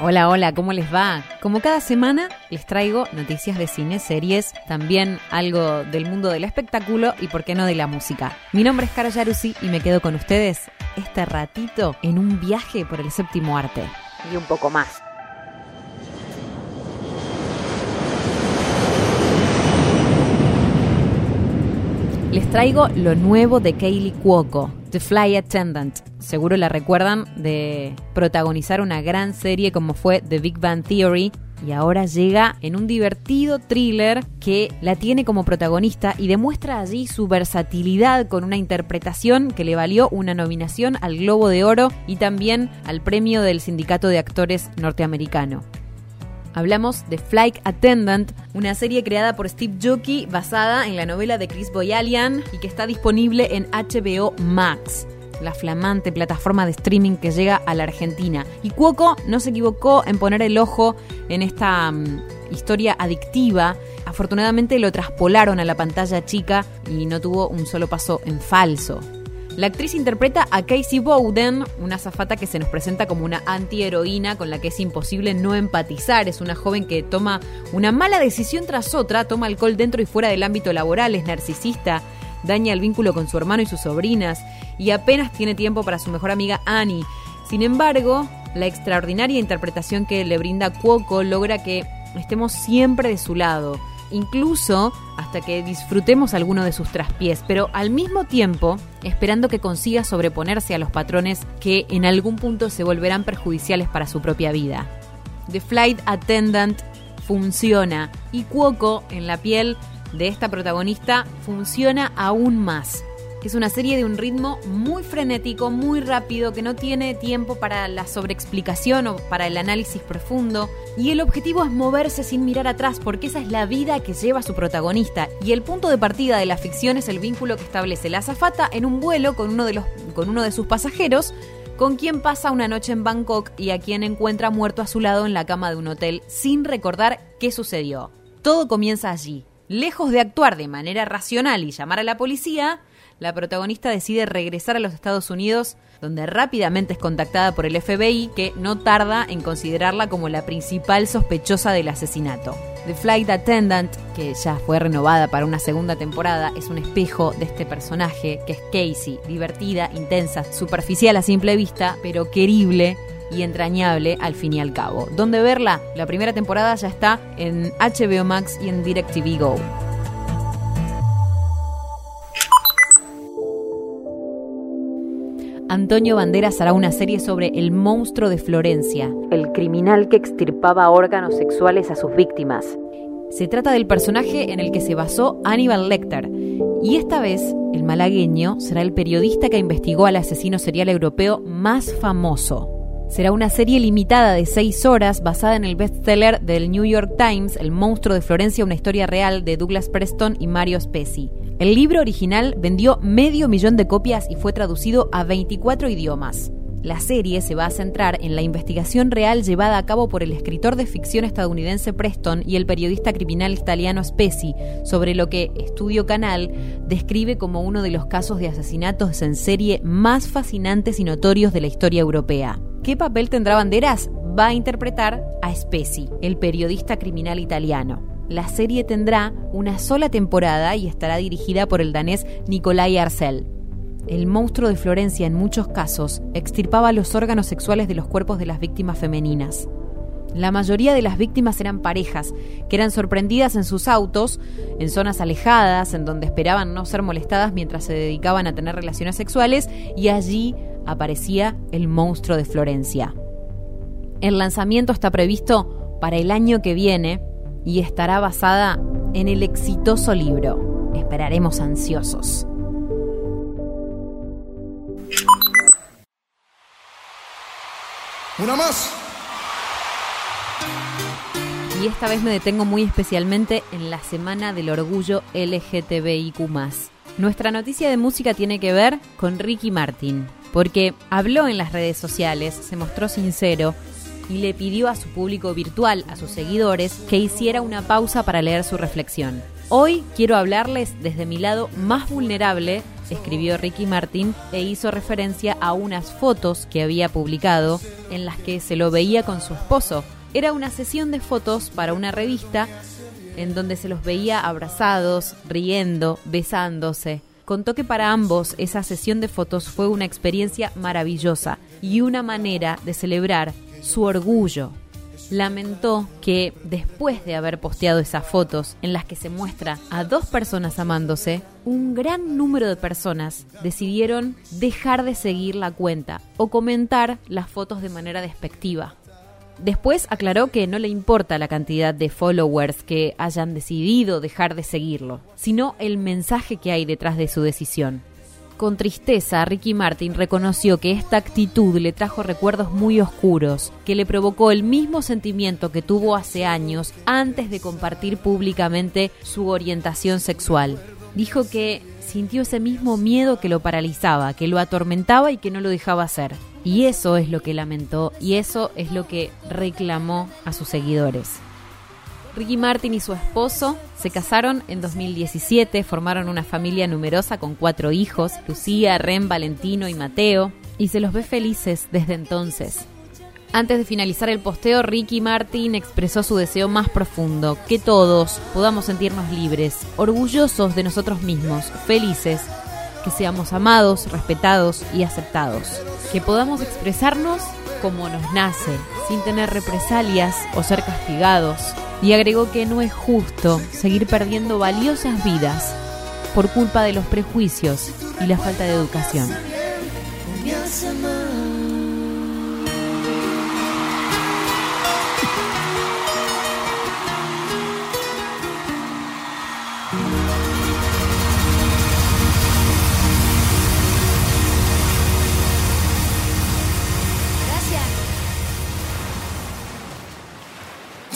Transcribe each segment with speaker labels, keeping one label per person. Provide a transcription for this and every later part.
Speaker 1: Hola, hola, ¿cómo les va? Como cada semana les traigo noticias de cine, series, también algo del mundo del espectáculo y por qué no de la música. Mi nombre es Caro Yarusi y me quedo con ustedes este ratito en un viaje por el séptimo arte. Y un poco más. Les traigo lo nuevo de Kaylee Cuoco, The Fly Attendant. Seguro la recuerdan de protagonizar una gran serie como fue The Big Bang Theory. Y ahora llega en un divertido thriller que la tiene como protagonista y demuestra allí su versatilidad con una interpretación que le valió una nominación al Globo de Oro y también al premio del Sindicato de Actores Norteamericano. Hablamos de Flight Attendant, una serie creada por Steve Jockey basada en la novela de Chris Boyalian y que está disponible en HBO Max la flamante plataforma de streaming que llega a la Argentina. Y Cuoco no se equivocó en poner el ojo en esta mm, historia adictiva. Afortunadamente lo traspolaron a la pantalla chica y no tuvo un solo paso en falso. La actriz interpreta a Casey Bowden, una azafata que se nos presenta como una antiheroína con la que es imposible no empatizar. Es una joven que toma una mala decisión tras otra, toma alcohol dentro y fuera del ámbito laboral, es narcisista, daña el vínculo con su hermano y sus sobrinas y apenas tiene tiempo para su mejor amiga Annie. Sin embargo, la extraordinaria interpretación que le brinda Cuoco logra que estemos siempre de su lado incluso hasta que disfrutemos alguno de sus traspiés, pero al mismo tiempo esperando que consiga sobreponerse a los patrones que en algún punto se volverán perjudiciales para su propia vida. The Flight Attendant funciona y Cuoco en la piel de esta protagonista funciona aún más es una serie de un ritmo muy frenético, muy rápido, que no tiene tiempo para la sobreexplicación o para el análisis profundo. Y el objetivo es moverse sin mirar atrás, porque esa es la vida que lleva su protagonista. Y el punto de partida de la ficción es el vínculo que establece la azafata en un vuelo con uno de, los, con uno de sus pasajeros, con quien pasa una noche en Bangkok y a quien encuentra muerto a su lado en la cama de un hotel sin recordar qué sucedió. Todo comienza allí. Lejos de actuar de manera racional y llamar a la policía, la protagonista decide regresar a los Estados Unidos, donde rápidamente es contactada por el FBI, que no tarda en considerarla como la principal sospechosa del asesinato. The Flight Attendant, que ya fue renovada para una segunda temporada, es un espejo de este personaje, que es Casey, divertida, intensa, superficial a simple vista, pero querible y entrañable al fin y al cabo. ¿Dónde verla? La primera temporada ya está en HBO Max y en DirecTV Go. Antonio Banderas hará una serie sobre el monstruo de Florencia, el criminal que extirpaba órganos sexuales a sus víctimas. Se trata del personaje en el que se basó Aníbal Lecter, y esta vez el malagueño será el periodista que investigó al asesino serial europeo más famoso. Será una serie limitada de seis horas basada en el bestseller del New York Times, El monstruo de Florencia, una historia real de Douglas Preston y Mario Spezi. El libro original vendió medio millón de copias y fue traducido a 24 idiomas. La serie se va a centrar en la investigación real llevada a cabo por el escritor de ficción estadounidense Preston y el periodista criminal italiano Spezi sobre lo que Estudio Canal describe como uno de los casos de asesinatos en serie más fascinantes y notorios de la historia europea. ¿Qué papel tendrá Banderas? Va a interpretar a Spezi, el periodista criminal italiano. La serie tendrá una sola temporada y estará dirigida por el danés Nikolai Arcel. El monstruo de Florencia en muchos casos extirpaba los órganos sexuales de los cuerpos de las víctimas femeninas. La mayoría de las víctimas eran parejas, que eran sorprendidas en sus autos, en zonas alejadas, en donde esperaban no ser molestadas mientras se dedicaban a tener relaciones sexuales, y allí aparecía el monstruo de Florencia. El lanzamiento está previsto para el año que viene, y estará basada en el exitoso libro. Esperaremos ansiosos.
Speaker 2: Una más.
Speaker 1: Y esta vez me detengo muy especialmente en la Semana del Orgullo LGTBIQ. Nuestra noticia de música tiene que ver con Ricky Martin, porque habló en las redes sociales, se mostró sincero y le pidió a su público virtual, a sus seguidores, que hiciera una pausa para leer su reflexión. Hoy quiero hablarles desde mi lado más vulnerable escribió Ricky Martin e hizo referencia a unas fotos que había publicado en las que se lo veía con su esposo. Era una sesión de fotos para una revista en donde se los veía abrazados, riendo, besándose. Contó que para ambos esa sesión de fotos fue una experiencia maravillosa y una manera de celebrar su orgullo. Lamentó que después de haber posteado esas fotos en las que se muestra a dos personas amándose, un gran número de personas decidieron dejar de seguir la cuenta o comentar las fotos de manera despectiva. Después aclaró que no le importa la cantidad de followers que hayan decidido dejar de seguirlo, sino el mensaje que hay detrás de su decisión. Con tristeza, Ricky Martin reconoció que esta actitud le trajo recuerdos muy oscuros, que le provocó el mismo sentimiento que tuvo hace años antes de compartir públicamente su orientación sexual. Dijo que sintió ese mismo miedo que lo paralizaba, que lo atormentaba y que no lo dejaba hacer. Y eso es lo que lamentó y eso es lo que reclamó a sus seguidores. Ricky Martin y su esposo se casaron en 2017, formaron una familia numerosa con cuatro hijos, Lucía, Ren, Valentino y Mateo, y se los ve felices desde entonces. Antes de finalizar el posteo, Ricky Martin expresó su deseo más profundo, que todos podamos sentirnos libres, orgullosos de nosotros mismos, felices, que seamos amados, respetados y aceptados, que podamos expresarnos como nos nace, sin tener represalias o ser castigados, y agregó que no es justo seguir perdiendo valiosas vidas por culpa de los prejuicios y la falta de educación.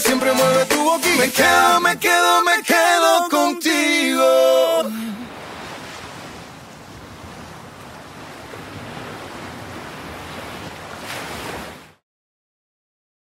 Speaker 2: siempre mueve tu boquita. Me quedo, me quedo,